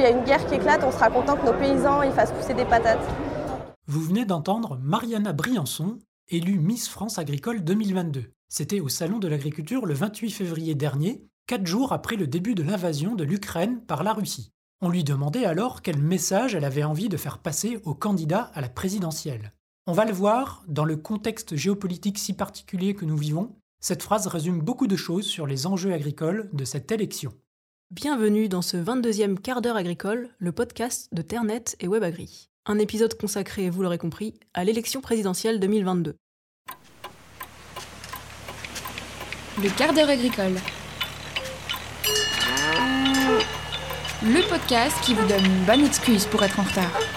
il y a une guerre qui éclate, on sera content que nos paysans ils fassent pousser des patates. Vous venez d'entendre Mariana Briançon, élue Miss France Agricole 2022. C'était au Salon de l'Agriculture le 28 février dernier, quatre jours après le début de l'invasion de l'Ukraine par la Russie. On lui demandait alors quel message elle avait envie de faire passer aux candidats à la présidentielle. On va le voir, dans le contexte géopolitique si particulier que nous vivons, cette phrase résume beaucoup de choses sur les enjeux agricoles de cette élection. Bienvenue dans ce 22e quart d'heure agricole, le podcast de Ternet et WebAgri. Un épisode consacré, vous l'aurez compris, à l'élection présidentielle 2022. Le quart d'heure agricole. Le podcast qui vous donne une bonne excuse pour être en retard.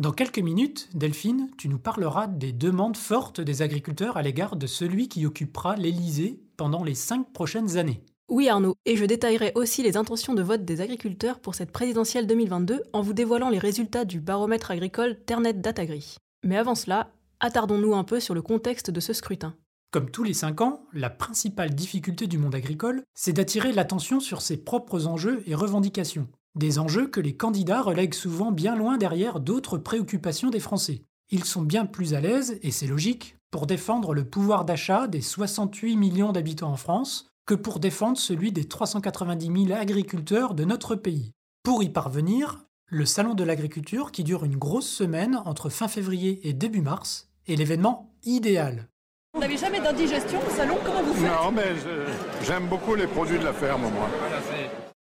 Dans quelques minutes, Delphine, tu nous parleras des demandes fortes des agriculteurs à l'égard de celui qui occupera l'Élysée pendant les cinq prochaines années. Oui Arnaud, et je détaillerai aussi les intentions de vote des agriculteurs pour cette présidentielle 2022 en vous dévoilant les résultats du baromètre agricole Ternet Datagri. Mais avant cela, attardons-nous un peu sur le contexte de ce scrutin. Comme tous les cinq ans, la principale difficulté du monde agricole, c'est d'attirer l'attention sur ses propres enjeux et revendications. Des enjeux que les candidats relèguent souvent bien loin derrière d'autres préoccupations des Français. Ils sont bien plus à l'aise, et c'est logique, pour défendre le pouvoir d'achat des 68 millions d'habitants en France que pour défendre celui des 390 000 agriculteurs de notre pays. Pour y parvenir, le Salon de l'agriculture, qui dure une grosse semaine entre fin février et début mars, est l'événement idéal. Vous n'avez jamais d'indigestion au salon Comment vous faites? Non, mais j'aime beaucoup les produits de la ferme, moi.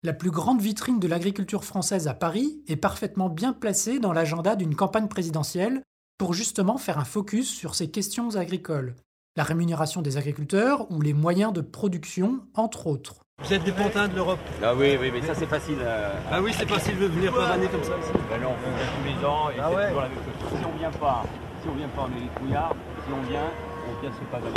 La plus grande vitrine de l'agriculture française à Paris est parfaitement bien placée dans l'agenda d'une campagne présidentielle pour justement faire un focus sur ces questions agricoles. La rémunération des agriculteurs ou les moyens de production, entre autres. Vous êtes des pantins de l'Europe. Ah oui, oui, mais ça c'est facile. euh, Ah oui, c'est facile de venir pavaner comme ça. Ben non, on vient tous les ans et Ah c'est ouais. toujours la même chose. Si on vient pas, si on vient pas, on est des trouillards. Si on vient, on vient se pavaner.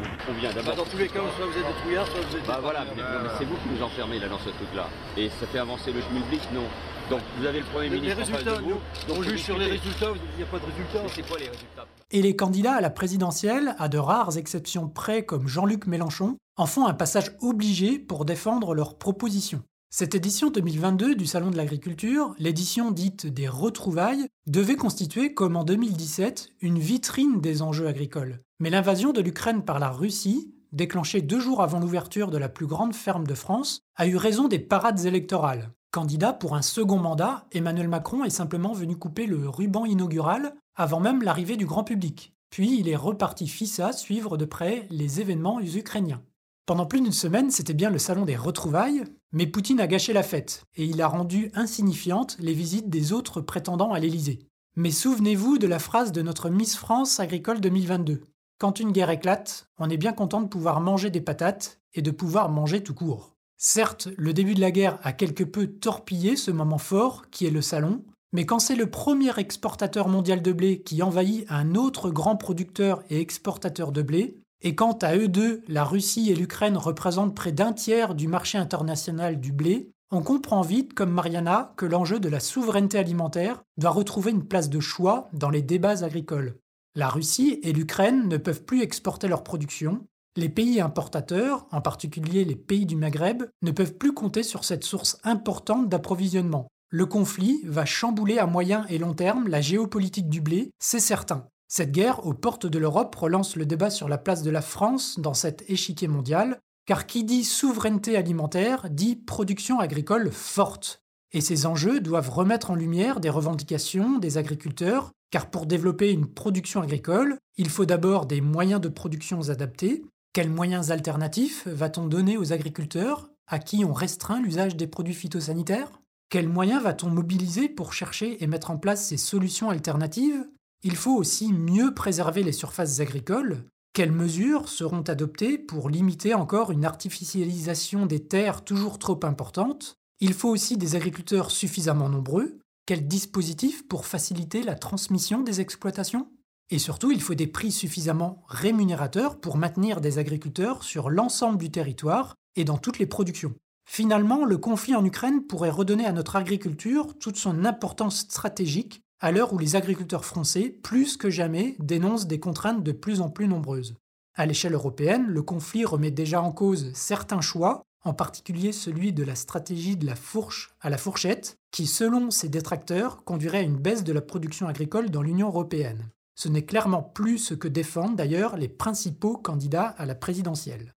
Non, on vient Bah, d'abord. dans tous les cas, soit vous êtes des trouillards, soit vous êtes des Bah voilà, mais, c'est vous qui nous enfermez là dans ce truc-là. Et ça fait avancer le schmilblick, non. Donc vous avez le Premier Les, les ministre en face résultats, de vous. nous, on juge sur les résultats, vous n'y a pas de résultats. C'est quoi les résultats? Et les candidats à la présidentielle, à de rares exceptions près comme Jean-Luc Mélenchon, en font un passage obligé pour défendre leurs propositions. Cette édition 2022 du Salon de l'Agriculture, l'édition dite des retrouvailles, devait constituer, comme en 2017, une vitrine des enjeux agricoles. Mais l'invasion de l'Ukraine par la Russie, déclenchée deux jours avant l'ouverture de la plus grande ferme de France, a eu raison des parades électorales. Candidat pour un second mandat, Emmanuel Macron est simplement venu couper le ruban inaugural avant même l'arrivée du grand public. Puis il est reparti fissa suivre de près les événements ukrainiens. Pendant plus d'une semaine, c'était bien le salon des retrouvailles, mais Poutine a gâché la fête, et il a rendu insignifiantes les visites des autres prétendants à l'Élysée. Mais souvenez-vous de la phrase de notre Miss France agricole 2022. Quand une guerre éclate, on est bien content de pouvoir manger des patates et de pouvoir manger tout court. Certes, le début de la guerre a quelque peu torpillé ce moment fort qui est le salon, mais quand c'est le premier exportateur mondial de blé qui envahit un autre grand producteur et exportateur de blé, et quand à eux deux, la Russie et l'Ukraine représentent près d'un tiers du marché international du blé, on comprend vite, comme Mariana, que l'enjeu de la souveraineté alimentaire doit retrouver une place de choix dans les débats agricoles. La Russie et l'Ukraine ne peuvent plus exporter leur production, les pays importateurs, en particulier les pays du Maghreb, ne peuvent plus compter sur cette source importante d'approvisionnement. Le conflit va chambouler à moyen et long terme la géopolitique du blé, c'est certain. Cette guerre aux portes de l'Europe relance le débat sur la place de la France dans cet échiquier mondial, car qui dit souveraineté alimentaire dit production agricole forte. Et ces enjeux doivent remettre en lumière des revendications des agriculteurs, car pour développer une production agricole, il faut d'abord des moyens de production adaptés. Quels moyens alternatifs va-t-on donner aux agriculteurs à qui on restreint l'usage des produits phytosanitaires? Quels moyens va-t-on mobiliser pour chercher et mettre en place ces solutions alternatives? Il faut aussi mieux préserver les surfaces agricoles. Quelles mesures seront adoptées pour limiter encore une artificialisation des terres toujours trop importante Il faut aussi des agriculteurs suffisamment nombreux. Quels dispositifs pour faciliter la transmission des exploitations? Et surtout, il faut des prix suffisamment rémunérateurs pour maintenir des agriculteurs sur l'ensemble du territoire et dans toutes les productions. Finalement, le conflit en Ukraine pourrait redonner à notre agriculture toute son importance stratégique à l'heure où les agriculteurs français, plus que jamais, dénoncent des contraintes de plus en plus nombreuses. À l'échelle européenne, le conflit remet déjà en cause certains choix, en particulier celui de la stratégie de la fourche à la fourchette, qui, selon ses détracteurs, conduirait à une baisse de la production agricole dans l'Union européenne. Ce n'est clairement plus ce que défendent d'ailleurs les principaux candidats à la présidentielle.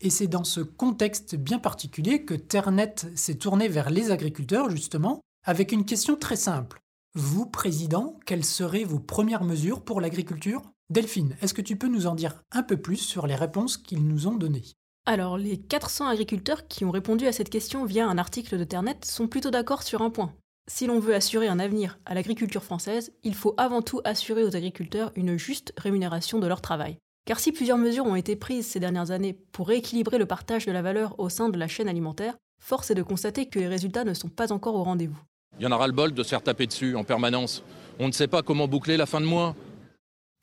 Et c'est dans ce contexte bien particulier que Ternet s'est tourné vers les agriculteurs, justement, avec une question très simple. Vous, président, quelles seraient vos premières mesures pour l'agriculture? Delphine, est-ce que tu peux nous en dire un peu plus sur les réponses qu'ils nous ont données? Alors, les 400 agriculteurs qui ont répondu à cette question via un article de Ternet sont plutôt d'accord sur un point. Si l'on veut assurer un avenir à l'agriculture française, il faut avant tout assurer aux agriculteurs une juste rémunération de leur travail. Car si plusieurs mesures ont été prises ces dernières années pour rééquilibrer le partage de la valeur au sein de la chaîne alimentaire, force est de constater que les résultats ne sont pas encore au rendez-vous. Il y en aura le bol de se faire taper dessus en permanence. On ne sait pas comment boucler la fin de mois.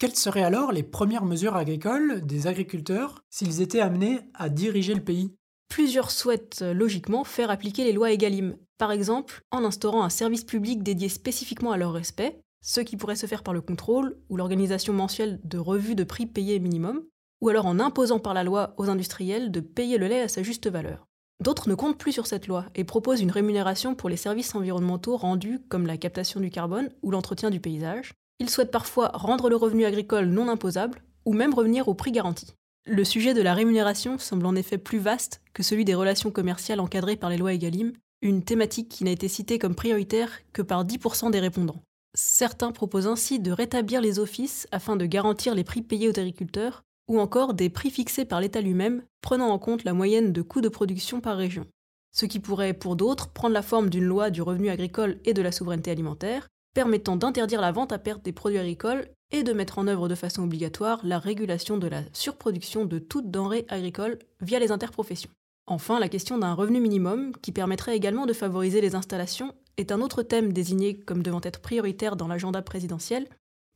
Quelles seraient alors les premières mesures agricoles des agriculteurs s'ils étaient amenés à diriger le pays? Plusieurs souhaitent logiquement faire appliquer les lois EGalim, par exemple en instaurant un service public dédié spécifiquement à leur respect, ce qui pourrait se faire par le contrôle ou l'organisation mensuelle de revues de prix payés minimum, ou alors en imposant par la loi aux industriels de payer le lait à sa juste valeur. D'autres ne comptent plus sur cette loi et proposent une rémunération pour les services environnementaux rendus comme la captation du carbone ou l'entretien du paysage. Ils souhaitent parfois rendre le revenu agricole non imposable ou même revenir au prix garanti. Le sujet de la rémunération semble en effet plus vaste que celui des relations commerciales encadrées par les lois EGalim, une thématique qui n'a été citée comme prioritaire que par 10% des répondants. Certains proposent ainsi de rétablir les offices afin de garantir les prix payés aux agriculteurs, ou encore des prix fixés par l'État lui-même, prenant en compte la moyenne de coûts de production par région. Ce qui pourrait, pour d'autres, prendre la forme d'une loi du revenu agricole et de la souveraineté alimentaire, permettant d'interdire la vente à perte des produits agricoles et de mettre en œuvre de façon obligatoire la régulation de la surproduction de toutes denrées agricoles via les interprofessions. Enfin, la question d'un revenu minimum, qui permettrait également de favoriser les installations, est un autre thème désigné comme devant être prioritaire dans l'agenda présidentiel,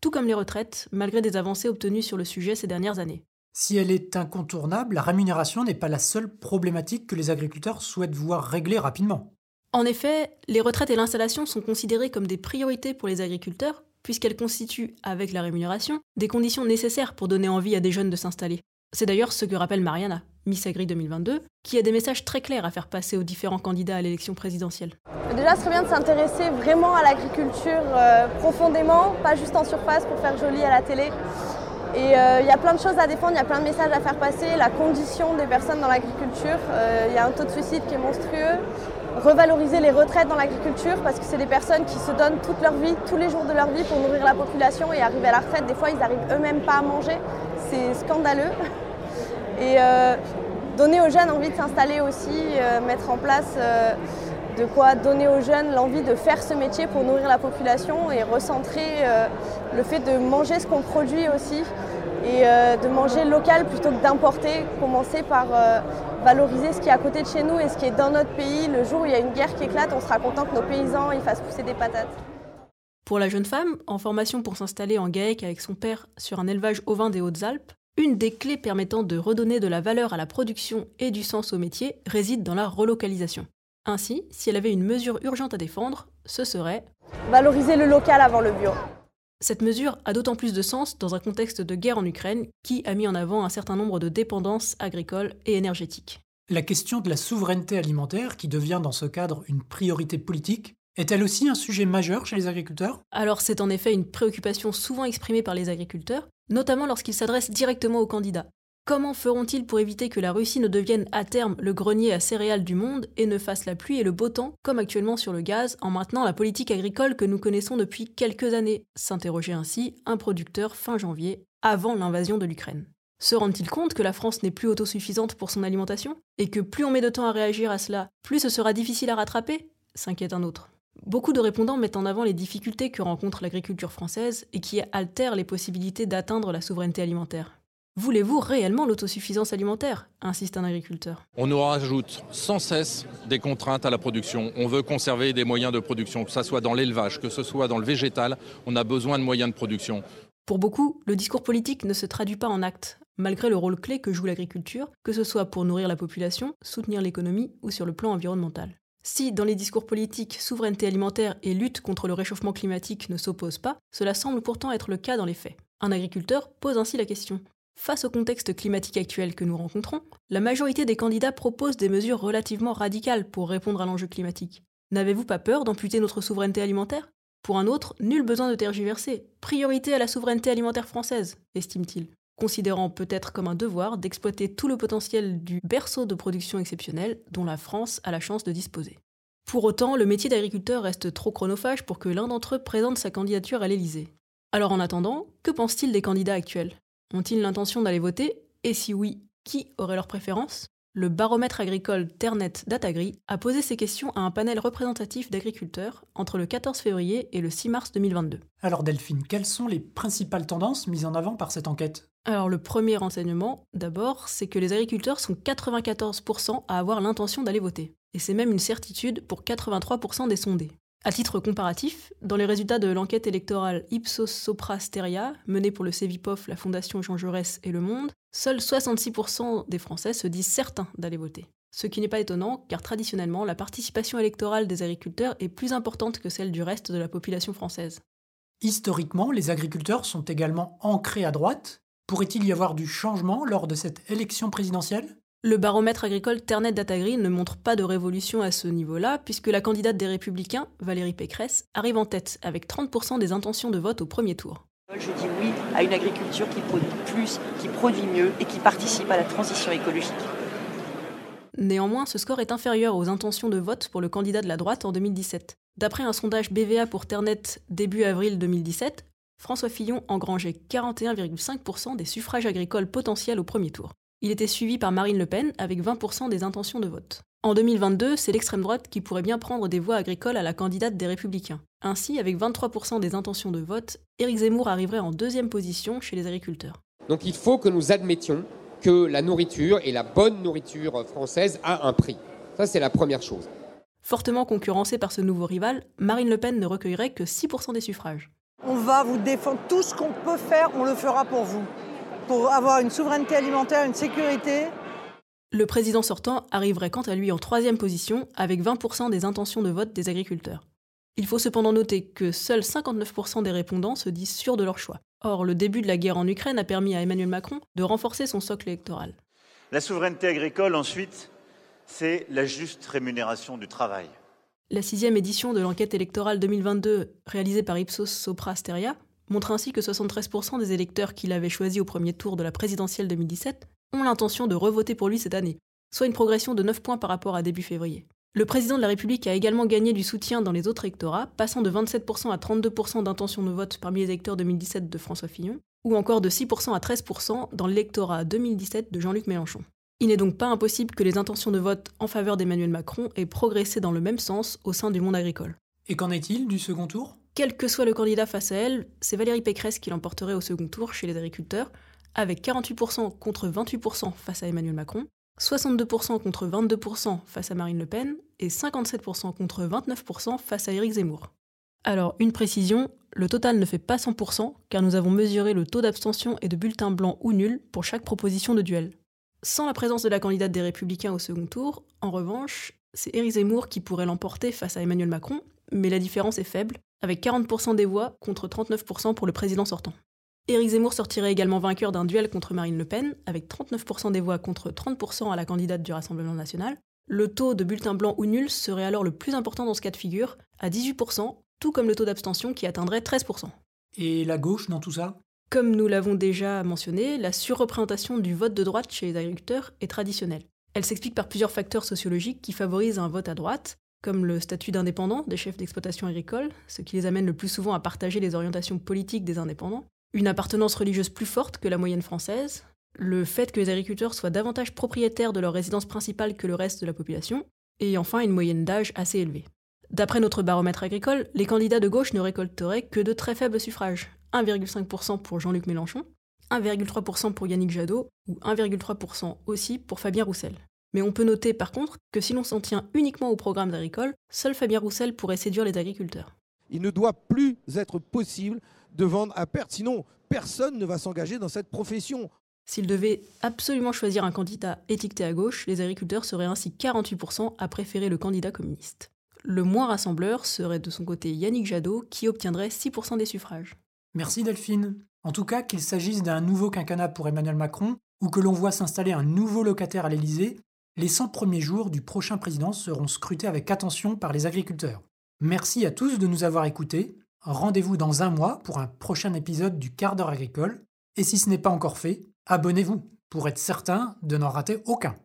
tout comme les retraites, malgré des avancées obtenues sur le sujet ces dernières années. Si elle est incontournable, la rémunération n'est pas la seule problématique que les agriculteurs souhaitent voir régler rapidement. En effet, les retraites et l'installation sont considérées comme des priorités pour les agriculteurs, puisqu'elles constituent, avec la rémunération, des conditions nécessaires pour donner envie à des jeunes de s'installer. C'est d'ailleurs ce que rappelle Mariana, Miss Agri 2022, qui a des messages très clairs à faire passer aux différents candidats à l'élection présidentielle. Déjà, ce serait bien de s'intéresser vraiment à l'agriculture euh, profondément, pas juste en surface pour faire joli à la télé. Et euh, il y a plein de choses à défendre, il y a plein de messages à faire passer, la condition des personnes dans l'agriculture. Euh, il y a un taux de suicide qui est monstrueux revaloriser les retraites dans l'agriculture parce que c'est des personnes qui se donnent toute leur vie, tous les jours de leur vie pour nourrir la population et arriver à la retraite. Des fois, ils n'arrivent eux-mêmes pas à manger. C'est scandaleux. Et euh, donner aux jeunes envie de s'installer aussi, euh, mettre en place euh, de quoi donner aux jeunes l'envie de faire ce métier pour nourrir la population et recentrer le fait de manger ce qu'on produit aussi et de manger local plutôt que d'importer. Commencer par valoriser ce qui est à côté de chez nous et ce qui est dans notre pays. Le jour où il y a une guerre qui éclate, on sera content que nos paysans ils fassent pousser des patates. Pour la jeune femme, en formation pour s'installer en GAEC avec son père sur un élevage ovin des Hautes-Alpes, une des clés permettant de redonner de la valeur à la production et du sens au métier réside dans la relocalisation. Ainsi, si elle avait une mesure urgente à défendre, ce serait valoriser le local avant le bio. Cette mesure a d'autant plus de sens dans un contexte de guerre en Ukraine qui a mis en avant un certain nombre de dépendances agricoles et énergétiques. La question de la souveraineté alimentaire, qui devient dans ce cadre une priorité politique, est-elle aussi un sujet majeur chez les agriculteurs? Alors c'est en effet une préoccupation souvent exprimée par les agriculteurs, notamment lorsqu'ils s'adressent directement aux candidats. Comment feront-ils pour éviter que la Russie ne devienne à terme le grenier à céréales du monde et ne fasse la pluie et le beau temps, comme actuellement sur le gaz, en maintenant la politique agricole que nous connaissons depuis quelques années s'interrogeait ainsi un producteur fin janvier, avant l'invasion de l'Ukraine. Se rendent-ils compte que la France n'est plus autosuffisante pour son alimentation Et que plus on met de temps à réagir à cela, plus ce sera difficile à rattraper? s'inquiète un autre. Beaucoup de répondants mettent en avant les difficultés que rencontre l'agriculture française et qui altèrent les possibilités d'atteindre la souveraineté alimentaire. Voulez-vous réellement l'autosuffisance alimentaire? insiste un agriculteur. On nous rajoute sans cesse des contraintes à la production. On veut conserver des moyens de production, que ce soit dans l'élevage, que ce soit dans le végétal. On a besoin de moyens de production. Pour beaucoup, le discours politique ne se traduit pas en actes, malgré le rôle clé que joue l'agriculture, que ce soit pour nourrir la population, soutenir l'économie ou sur le plan environnemental. Si, dans les discours politiques, souveraineté alimentaire et lutte contre le réchauffement climatique ne s'opposent pas, cela semble pourtant être le cas dans les faits. Un agriculteur pose ainsi la question Face au contexte climatique actuel que nous rencontrons, la majorité des candidats proposent des mesures relativement radicales pour répondre à l'enjeu climatique. N'avez-vous pas peur d'amputer notre souveraineté alimentaire? Pour un autre, nul besoin de tergiverser. Priorité à la souveraineté alimentaire française, estime-t-il, considérant peut-être comme un devoir d'exploiter tout le potentiel du berceau de production exceptionnelle dont la France a la chance de disposer. Pour autant, le métier d'agriculteur reste trop chronophage pour que l'un d'entre eux présente sa candidature à l'Élysée. Alors en attendant, que pense-t-il des candidats actuels? Ont-ils l'intention d'aller voter? Et si oui, qui aurait leur préférence? Le baromètre agricole Ternet Datagri a posé ces questions à un panel représentatif d'agriculteurs entre le 14 février et le 6 mars 2022. Alors Delphine, quelles sont les principales tendances mises en avant par cette enquête? Alors le premier renseignement, d'abord, c'est que les agriculteurs sont 94% à avoir l'intention d'aller voter. Et c'est même une certitude pour 83% des sondés. À titre comparatif, dans les résultats de l'enquête électorale Ipsos Sopra Steria, menée pour le CEVIPOF, la Fondation Jean Jaurès et Le Monde, seuls 66% des Français se disent certains d'aller voter. Ce qui n'est pas étonnant, car traditionnellement, la participation électorale des agriculteurs est plus importante que celle du reste de la population française. Historiquement, les agriculteurs sont également ancrés à droite. Pourrait-il y avoir du changement lors de cette élection présidentielle? Le baromètre agricole Ternet Datagri ne montre pas de révolution à ce niveau-là, puisque la candidate des Républicains, Valérie Pécresse, arrive en tête avec 30% des intentions de vote au premier tour. Je dis oui à une agriculture qui produit plus, qui produit mieux et qui participe à la transition écologique. Néanmoins, ce score est inférieur aux intentions de vote pour le candidat de la droite en 2017. D'après un sondage BVA pour Ternet début avril 2017, François Fillon engrangeait 41,5% des suffrages agricoles potentiels au premier tour. Il était suivi par Marine Le Pen avec 20% des intentions de vote. En 2022, c'est l'extrême droite qui pourrait bien prendre des voix agricoles à la candidate des Républicains. Ainsi, avec 23% des intentions de vote, Éric Zemmour arriverait en deuxième position chez les agriculteurs. Donc il faut que nous admettions que la nourriture et la bonne nourriture française a un prix. Ça, c'est la première chose. Fortement concurrencée par ce nouveau rival, Marine Le Pen ne recueillerait que 6% des suffrages. On va vous défendre tout ce qu'on peut faire, on le fera pour vous pour avoir une souveraineté alimentaire, une sécurité. Le président sortant arriverait quant à lui en troisième position avec 20% des intentions de vote des agriculteurs. Il faut cependant noter que seuls 59% des répondants se disent sûrs de leur choix. Or, le début de la guerre en Ukraine a permis à Emmanuel Macron de renforcer son socle électoral. La souveraineté agricole, ensuite, c'est la juste rémunération du travail. La sixième édition de l'enquête électorale 2022 réalisée par Ipsos Sopra Steria montre ainsi que 73% des électeurs qu'il avait choisis au premier tour de la présidentielle 2017 ont l'intention de revoter pour lui cette année, soit une progression de 9 points par rapport à début février. Le président de la République a également gagné du soutien dans les autres électorats, passant de 27% à 32% d'intention de vote parmi les électeurs 2017 de François Fillon, ou encore de 6% à 13% dans l'électorat 2017 de Jean-Luc Mélenchon. Il n'est donc pas impossible que les intentions de vote en faveur d'Emmanuel Macron aient progressé dans le même sens au sein du monde agricole. Et qu'en est-il du second tour? Quel que soit le candidat face à elle, c'est Valérie Pécresse qui l'emporterait au second tour chez les agriculteurs, avec 48% contre 28% face à Emmanuel Macron, 62% contre 22% face à Marine Le Pen et 57% contre 29% face à Éric Zemmour. Alors, une précision, le total ne fait pas 100% car nous avons mesuré le taux d'abstention et de bulletins blancs ou nuls pour chaque proposition de duel. Sans la présence de la candidate des Républicains au second tour, en revanche, c'est Éric Zemmour qui pourrait l'emporter face à Emmanuel Macron, mais la différence est faible, avec 40% des voix contre 39% pour le président sortant. Éric Zemmour sortirait également vainqueur d'un duel contre Marine Le Pen, avec 39% des voix contre 30% à la candidate du Rassemblement national. Le taux de bulletin blanc ou nul serait alors le plus important dans ce cas de figure, à 18%, tout comme le taux d'abstention qui atteindrait 13%. Et la gauche dans tout ça? Comme nous l'avons déjà mentionné, la surreprésentation du vote de droite chez les agriculteurs est traditionnelle. Elle s'explique par plusieurs facteurs sociologiques qui favorisent un vote à droite, comme le statut d'indépendant des chefs d'exploitation agricole, ce qui les amène le plus souvent à partager les orientations politiques des indépendants, une appartenance religieuse plus forte que la moyenne française, le fait que les agriculteurs soient davantage propriétaires de leur résidence principale que le reste de la population, et enfin une moyenne d'âge assez élevée. D'après notre baromètre agricole, les candidats de gauche ne récolteraient que de très faibles suffrages, 1,5% pour Jean-Luc Mélenchon, 1,3% pour Yannick Jadot ou 1,3% aussi pour Fabien Roussel. Mais on peut noter par contre que si l'on s'en tient uniquement au programme agricole, seul Fabien Roussel pourrait séduire les agriculteurs. Il ne doit plus être possible de vendre à perte, sinon personne ne va s'engager dans cette profession. S'il devait absolument choisir un candidat étiqueté à gauche, les agriculteurs seraient ainsi 48% à préférer le candidat communiste. Le moins rassembleur serait de son côté Yannick Jadot, qui obtiendrait 6% des suffrages. Merci Delphine. En tout cas, qu'il s'agisse d'un nouveau quinquennat pour Emmanuel Macron ou que l'on voit s'installer un nouveau locataire à l'Élysée, les 100 premiers jours du prochain président seront scrutés avec attention par les agriculteurs. Merci à tous de nous avoir écoutés. Rendez-vous dans un mois pour un prochain épisode du quart d'heure agricole. Et si ce n'est pas encore fait, abonnez-vous pour être certain de n'en rater aucun.